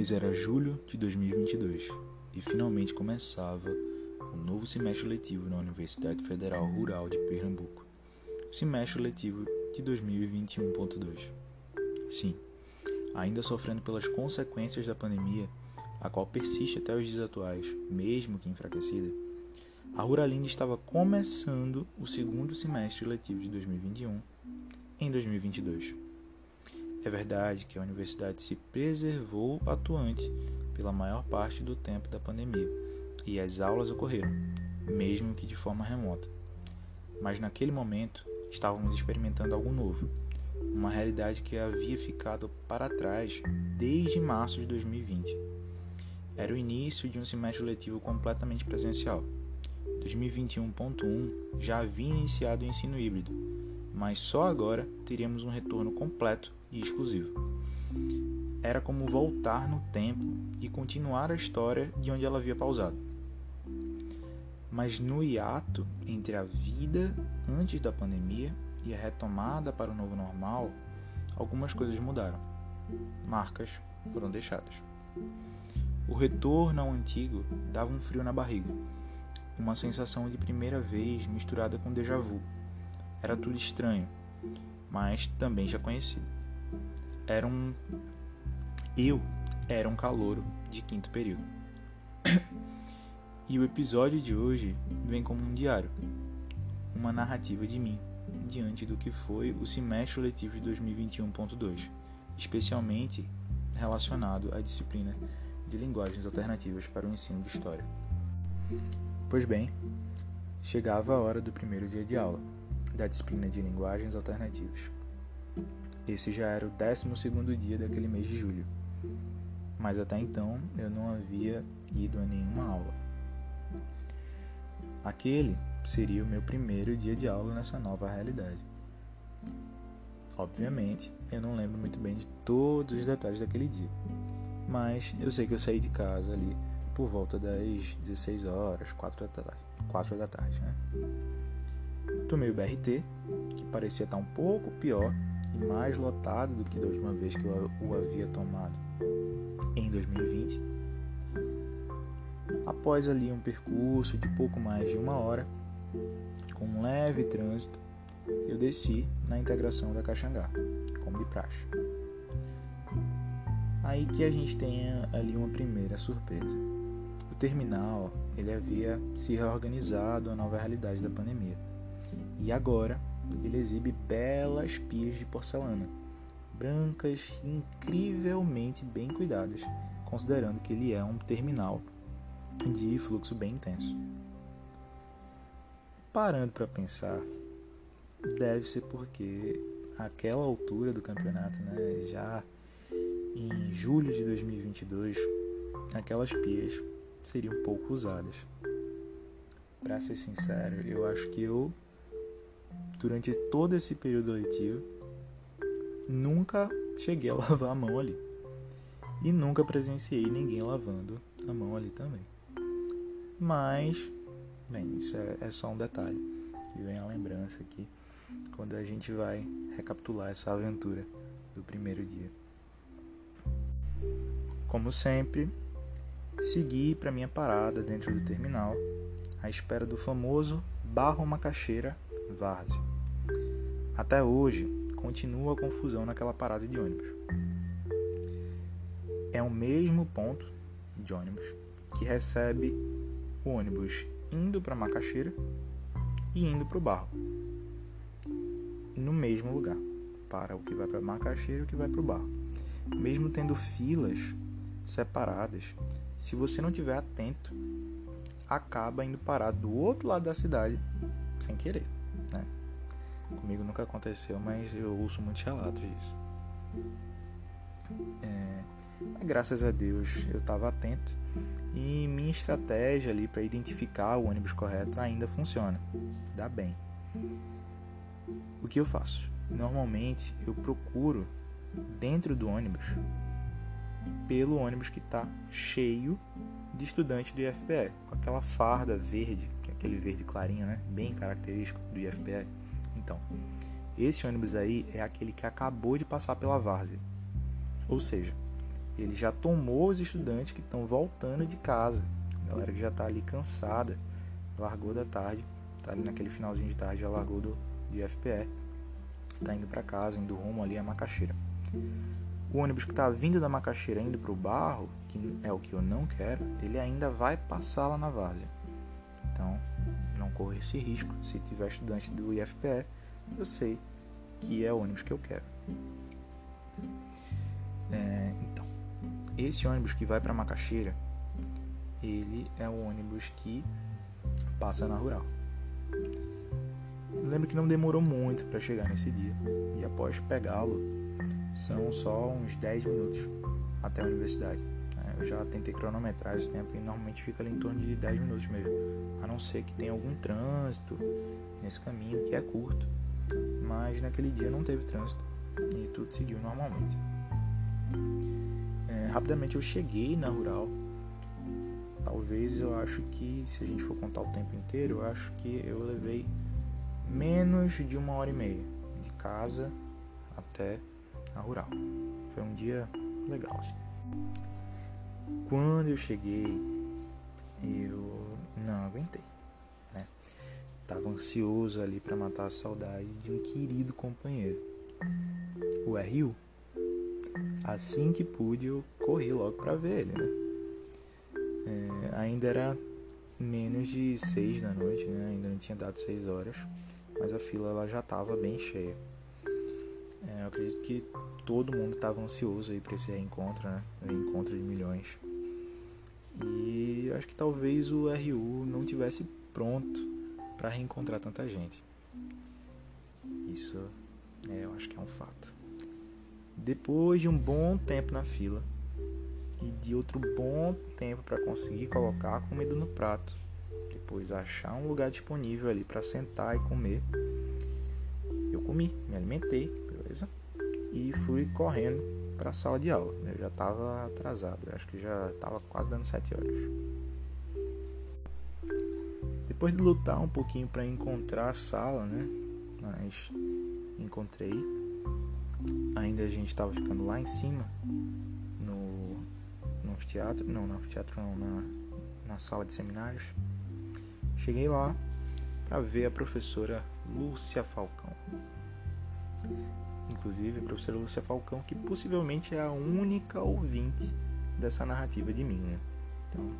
mês era julho de 2022 e finalmente começava o um novo semestre letivo na Universidade Federal Rural de Pernambuco. Semestre letivo de 2021.2. Sim, ainda sofrendo pelas consequências da pandemia, a qual persiste até os dias atuais, mesmo que enfraquecida, a Ruralinda estava começando o segundo semestre letivo de 2021 em 2022. É verdade que a universidade se preservou atuante pela maior parte do tempo da pandemia e as aulas ocorreram, mesmo que de forma remota. Mas naquele momento estávamos experimentando algo novo, uma realidade que havia ficado para trás desde março de 2020. Era o início de um semestre letivo completamente presencial. 2021.1 já havia iniciado o ensino híbrido, mas só agora teríamos um retorno completo e exclusivo. Era como voltar no tempo e continuar a história de onde ela havia pausado. Mas no hiato entre a vida antes da pandemia e a retomada para o novo normal, algumas coisas mudaram. Marcas foram deixadas. O retorno ao antigo dava um frio na barriga, uma sensação de primeira vez misturada com déjà vu. Era tudo estranho, mas também já conhecido era um. Eu era um calouro de quinto período. e o episódio de hoje vem como um diário, uma narrativa de mim, diante do que foi o semestre letivo de 2021.2, especialmente relacionado à disciplina de linguagens alternativas para o ensino de história. Pois bem, chegava a hora do primeiro dia de aula da disciplina de linguagens alternativas. Esse já era o 12 dia daquele mês de julho, mas até então eu não havia ido a nenhuma aula. Aquele seria o meu primeiro dia de aula nessa nova realidade. Obviamente, eu não lembro muito bem de todos os detalhes daquele dia, mas eu sei que eu saí de casa ali por volta das 16 horas, 4 da tarde, 4 da tarde né? Tomei o BRT, que parecia estar um pouco pior e mais lotado do que da última vez que eu o havia tomado em 2020. Após ali um percurso de pouco mais de uma hora, com um leve trânsito, eu desci na integração da Caxangá, como de praxe. Aí que a gente tem ali uma primeira surpresa. O terminal ele havia se reorganizado à nova realidade da pandemia. E agora ele exibe belas pias de porcelana, brancas e incrivelmente bem cuidadas, considerando que ele é um terminal de fluxo bem intenso. Parando para pensar, deve ser porque aquela altura do campeonato, né, já em julho de 2022, aquelas pias seriam pouco usadas. Para ser sincero, eu acho que eu durante todo esse período letivo, nunca cheguei a lavar a mão ali. E nunca presenciei ninguém lavando a mão ali também. Mas, bem, isso é, é só um detalhe. Que vem a lembrança aqui quando a gente vai recapitular essa aventura do primeiro dia. Como sempre, segui para minha parada dentro do terminal, à espera do famoso barro macaxeira várzea. Até hoje, continua a confusão naquela parada de ônibus. É o mesmo ponto de ônibus que recebe o ônibus indo para Macaxeira e indo para o Barro. No mesmo lugar, para o que vai para Macaxeira e o que vai para o Barro. Mesmo tendo filas separadas, se você não tiver atento, acaba indo parar do outro lado da cidade sem querer. Né? Comigo nunca aconteceu, mas eu ouço muitos relatos disso. É, graças a Deus eu estava atento e minha estratégia ali para identificar o ônibus correto ainda funciona. Dá bem. O que eu faço? Normalmente eu procuro dentro do ônibus pelo ônibus que está cheio de estudantes do IFPE, com aquela farda verde, que é aquele verde clarinho, né? Bem característico do IFPE. Então, esse ônibus aí é aquele que acabou de passar pela várzea. Ou seja, ele já tomou os estudantes que estão voltando de casa. A galera que já está ali cansada, largou da tarde, tá ali naquele finalzinho de tarde, já largou do, de FPE, tá indo para casa, indo rumo ali a Macaxeira. O ônibus que está vindo da Macaxeira indo para o Barro, que é o que eu não quero, ele ainda vai passar lá na Várzea. Então, não corra esse risco. Se tiver estudante do IFPE, eu sei que é o ônibus que eu quero. É, então, esse ônibus que vai para Macaxeira, ele é o ônibus que passa na rural. Lembro que não demorou muito para chegar nesse dia e após pegá-lo são só uns 10 minutos até a universidade. Eu já tentei cronometrar esse tempo e normalmente fica ali em torno de 10 minutos mesmo, a não ser que tenha algum trânsito nesse caminho que é curto, mas naquele dia não teve trânsito e tudo seguiu normalmente. É, rapidamente eu cheguei na rural. Talvez eu acho que, se a gente for contar o tempo inteiro, eu acho que eu levei menos de uma hora e meia de casa até a rural. Foi um dia legal, assim. Quando eu cheguei, eu não aguentei, né? Tava ansioso ali para matar a saudade de um querido companheiro, o RU. Assim que pude, eu corri logo para ver ele, né? É, ainda era menos de seis da noite, né? Ainda não tinha dado seis horas, mas a fila ela já estava bem cheia. É, eu acredito que todo mundo estava ansioso aí para esse reencontro, né? Reencontro de milhões. Acho que talvez o RU não tivesse pronto para reencontrar tanta gente. Isso é, eu acho que é um fato. Depois de um bom tempo na fila e de outro bom tempo para conseguir colocar a comida no prato, depois achar um lugar disponível ali para sentar e comer, eu comi, me alimentei, beleza? E fui correndo para a sala de aula. Eu já estava atrasado, acho que já estava quase dando 7 horas. Depois de lutar um pouquinho para encontrar a sala, né? Mas encontrei ainda a gente estava ficando lá em cima, no, no anfiteatro, não, no anfiteatro não, na, na sala de seminários. Cheguei lá para ver a professora Lúcia Falcão. Inclusive, a professora Lúcia Falcão, que possivelmente é a única ouvinte dessa narrativa de mim, né? Então,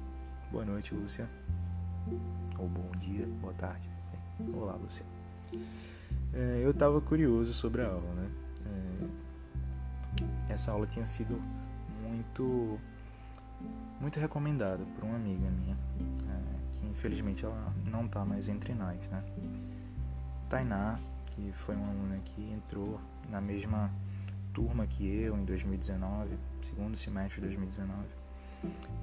boa noite, Lúcia. Ou bom dia, boa tarde. Olá, Lúcia. É, eu estava curioso sobre a aula, né? É, essa aula tinha sido muito muito recomendada por uma amiga minha, é, que infelizmente ela não está mais entre nós, né? Tainá, que foi uma aluna que entrou na mesma turma que eu em 2019, segundo semestre de 2019,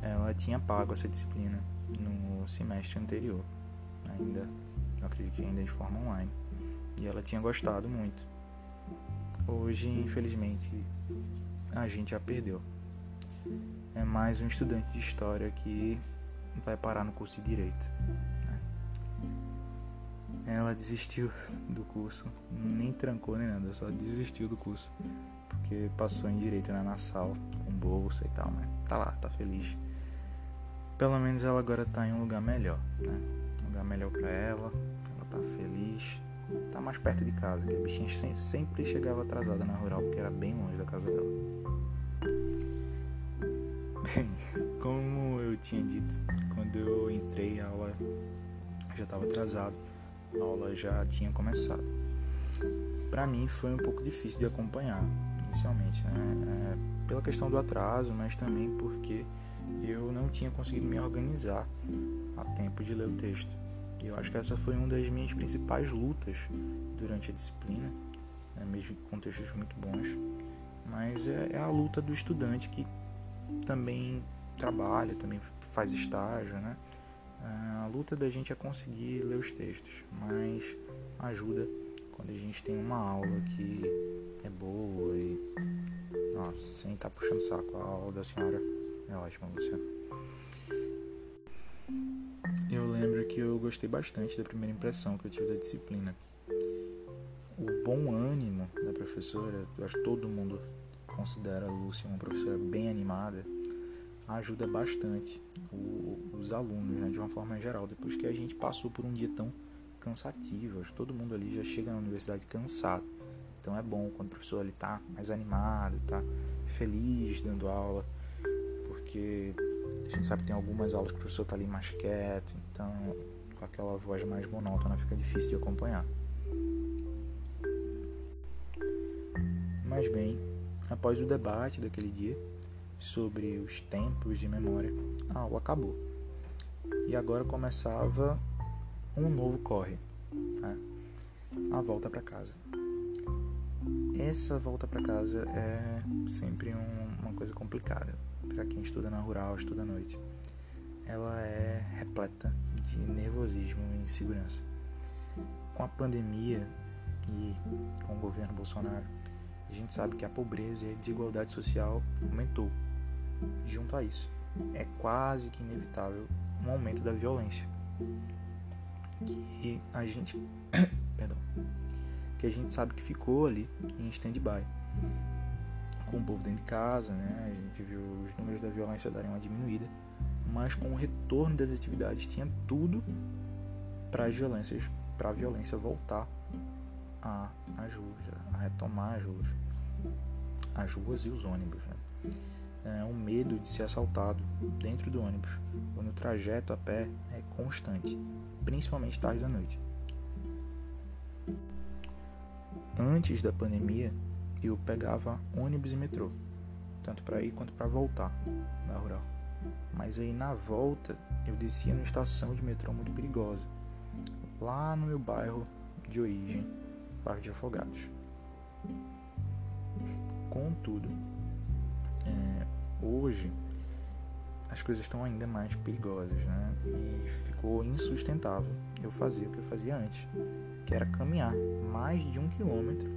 ela tinha pago essa disciplina no semestre anterior, ainda, eu acredito que ainda de forma online, e ela tinha gostado muito. Hoje, infelizmente, a gente já perdeu. É mais um estudante de história que vai parar no curso de direito. Né? Ela desistiu do curso, nem trancou nem nada, só desistiu do curso. Porque passou em direito na Nassau, com bolsa e tal, né? Tá lá, tá feliz. Pelo menos ela agora tá em um lugar melhor, né? Um lugar melhor para ela, ela tá feliz, tá mais perto de casa, que a bichinha sempre chegava atrasada na rural, porque era bem longe da casa dela. Bem, como eu tinha dito, quando eu entrei a aula já estava atrasado, a aula já tinha começado. Para mim foi um pouco difícil de acompanhar inicialmente, né? É, pela questão do atraso, mas também porque eu não tinha conseguido me organizar a tempo de ler o texto. E eu acho que essa foi uma das minhas principais lutas durante a disciplina, né, mesmo com textos muito bons. Mas é, é, a luta do estudante que também trabalha, também faz estágio, né? É, a luta da gente é conseguir ler os textos, mas ajuda quando a gente tem uma aula que é boa e. Nossa, sem estar tá puxando saco, a aula da senhora é ótima, Luciano. Eu lembro que eu gostei bastante da primeira impressão que eu tive da disciplina. O bom ânimo da professora, eu acho que todo mundo considera a Lúcia uma professora bem animada, ajuda bastante o, os alunos, né, de uma forma geral, depois que a gente passou por um dia tão cansativo. Acho que todo mundo ali já chega na universidade cansado. Então é bom quando o professor ali tá mais animado, tá feliz dando aula, porque a gente sabe que tem algumas aulas que o professor tá ali mais quieto, então com aquela voz mais monótona fica difícil de acompanhar. Mas bem, após o debate daquele dia sobre os tempos de memória, a aula acabou. E agora começava um novo corre, né? a volta para casa. Essa volta para casa é sempre um, uma coisa complicada para quem estuda na rural, estuda à noite. Ela é repleta de nervosismo e insegurança. Com a pandemia e com o governo Bolsonaro, a gente sabe que a pobreza e a desigualdade social aumentou. E junto a isso, é quase que inevitável um aumento da violência. Que a gente, perdão, que a gente sabe que ficou ali em stand-by. Com o povo dentro de casa, né? A gente viu os números da violência darem uma diminuída, mas com o retorno das atividades tinha tudo para as violências, para a violência voltar a, as ruas, a retomar as ruas, as ruas e os ônibus. Né? É, o medo de ser assaltado dentro do ônibus ou no trajeto a pé é constante, principalmente tarde da noite. Antes da pandemia, eu pegava ônibus e metrô, tanto para ir quanto para voltar da rural. Mas aí na volta eu descia numa estação de metrô muito perigosa, lá no meu bairro de origem, Parque de Afogados. Contudo, é, hoje as coisas estão ainda mais perigosas, né? E ficou insustentável eu fazer o que eu fazia antes, que era caminhar mais de um quilômetro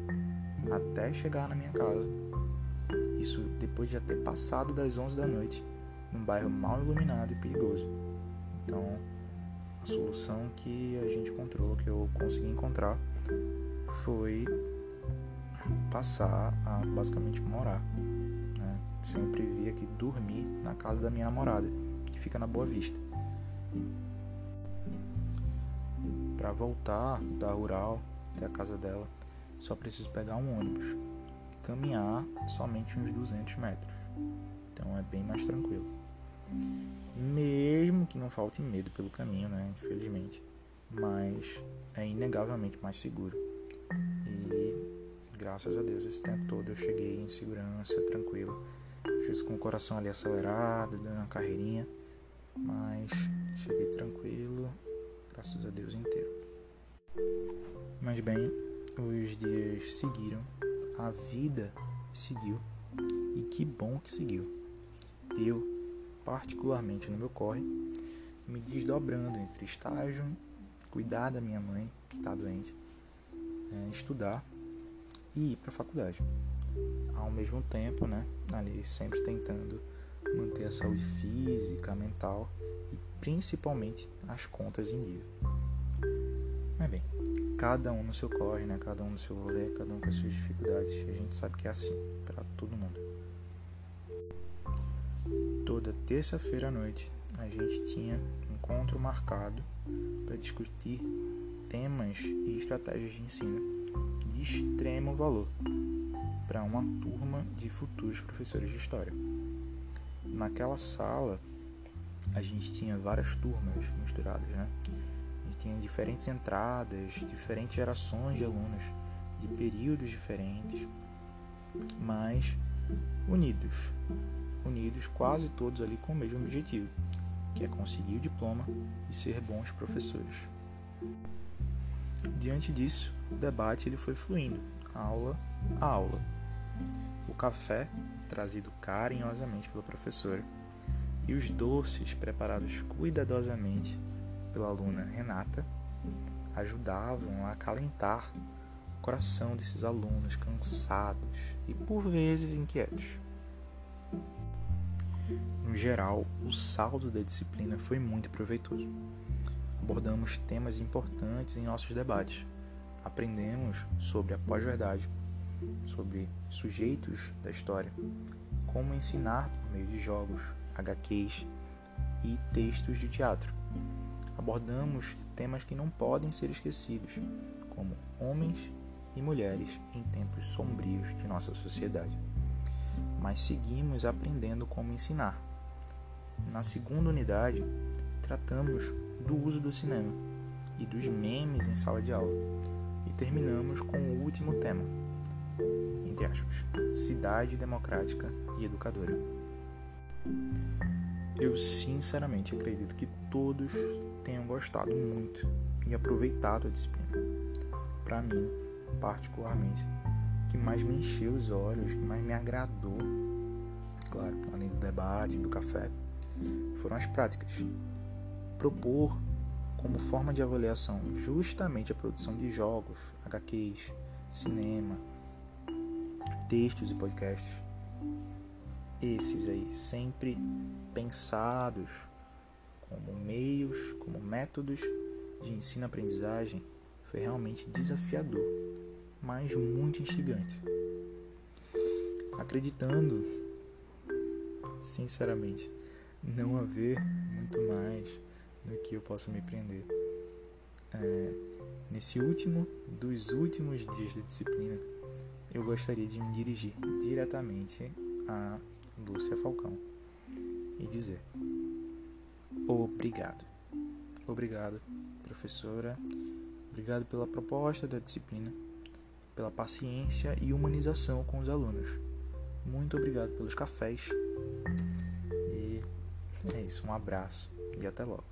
até chegar na minha casa. Isso depois de já ter passado das 11 da noite, num bairro mal iluminado e perigoso. Então, a solução que a gente encontrou, que eu consegui encontrar, foi passar a basicamente morar. Né? Sempre via que dormir na casa da minha namorada, que fica na Boa Vista. Para voltar da rural até a casa dela, só preciso pegar um ônibus e caminhar somente uns 200 metros. Então é bem mais tranquilo. Mesmo que não falte medo pelo caminho, né? Infelizmente. Mas é inegavelmente mais seguro. E graças a Deus, esse tempo todo eu cheguei em segurança, tranquilo. Fiz com o coração ali acelerado, dando uma carreirinha. Mas cheguei tranquilo, graças a Deus inteiro. Mas bem, os dias seguiram, a vida seguiu e que bom que seguiu. Eu, particularmente no meu corre, me desdobrando entre estágio, cuidar da minha mãe que está doente, é, estudar e ir para a faculdade. Ao mesmo tempo, né, ali sempre tentando manter a saúde física, mental e principalmente as contas em dia. Mas bem, cada um no seu corre, né? Cada um no seu rolê, cada um com as suas dificuldades. A gente sabe que é assim para todo mundo. Toda terça-feira à noite a gente tinha encontro marcado para discutir temas e estratégias de ensino de extremo valor para uma turma de futuros professores de história. Naquela sala a gente tinha várias turmas misturadas, né? Tinha diferentes entradas, diferentes gerações de alunos, de períodos diferentes, mas unidos, unidos quase todos ali com o mesmo objetivo, que é conseguir o diploma e ser bons professores. Diante disso, o debate ele foi fluindo, aula a aula. O café, trazido carinhosamente pela professora, e os doces preparados cuidadosamente pela aluna Renata ajudavam a acalentar o coração desses alunos cansados e por vezes inquietos. No geral, o saldo da disciplina foi muito proveitoso. Abordamos temas importantes em nossos debates. Aprendemos sobre a pós-verdade, sobre sujeitos da história, como ensinar por meio de jogos, HQs e textos de teatro. Abordamos temas que não podem ser esquecidos, como homens e mulheres em tempos sombrios de nossa sociedade. Mas seguimos aprendendo como ensinar. Na segunda unidade, tratamos do uso do cinema e dos memes em sala de aula. E terminamos com o último tema, entre aspas, cidade democrática e educadora. Eu sinceramente acredito que todos tenham gostado muito e aproveitado a disciplina. Para mim, particularmente, que mais me encheu os olhos, que mais me agradou, claro, além do debate, do café, foram as práticas. Propor como forma de avaliação justamente a produção de jogos, HQs, cinema, textos e podcasts. Esses aí sempre pensados como meios, como métodos de ensino-aprendizagem, foi realmente desafiador, mas muito instigante. Acreditando, sinceramente, não haver muito mais no que eu possa me prender. É, nesse último dos últimos dias da disciplina, eu gostaria de me dirigir diretamente a Lúcia Falcão e dizer: Obrigado. Obrigado, professora. Obrigado pela proposta da disciplina, pela paciência e humanização com os alunos. Muito obrigado pelos cafés. E é isso, um abraço e até logo.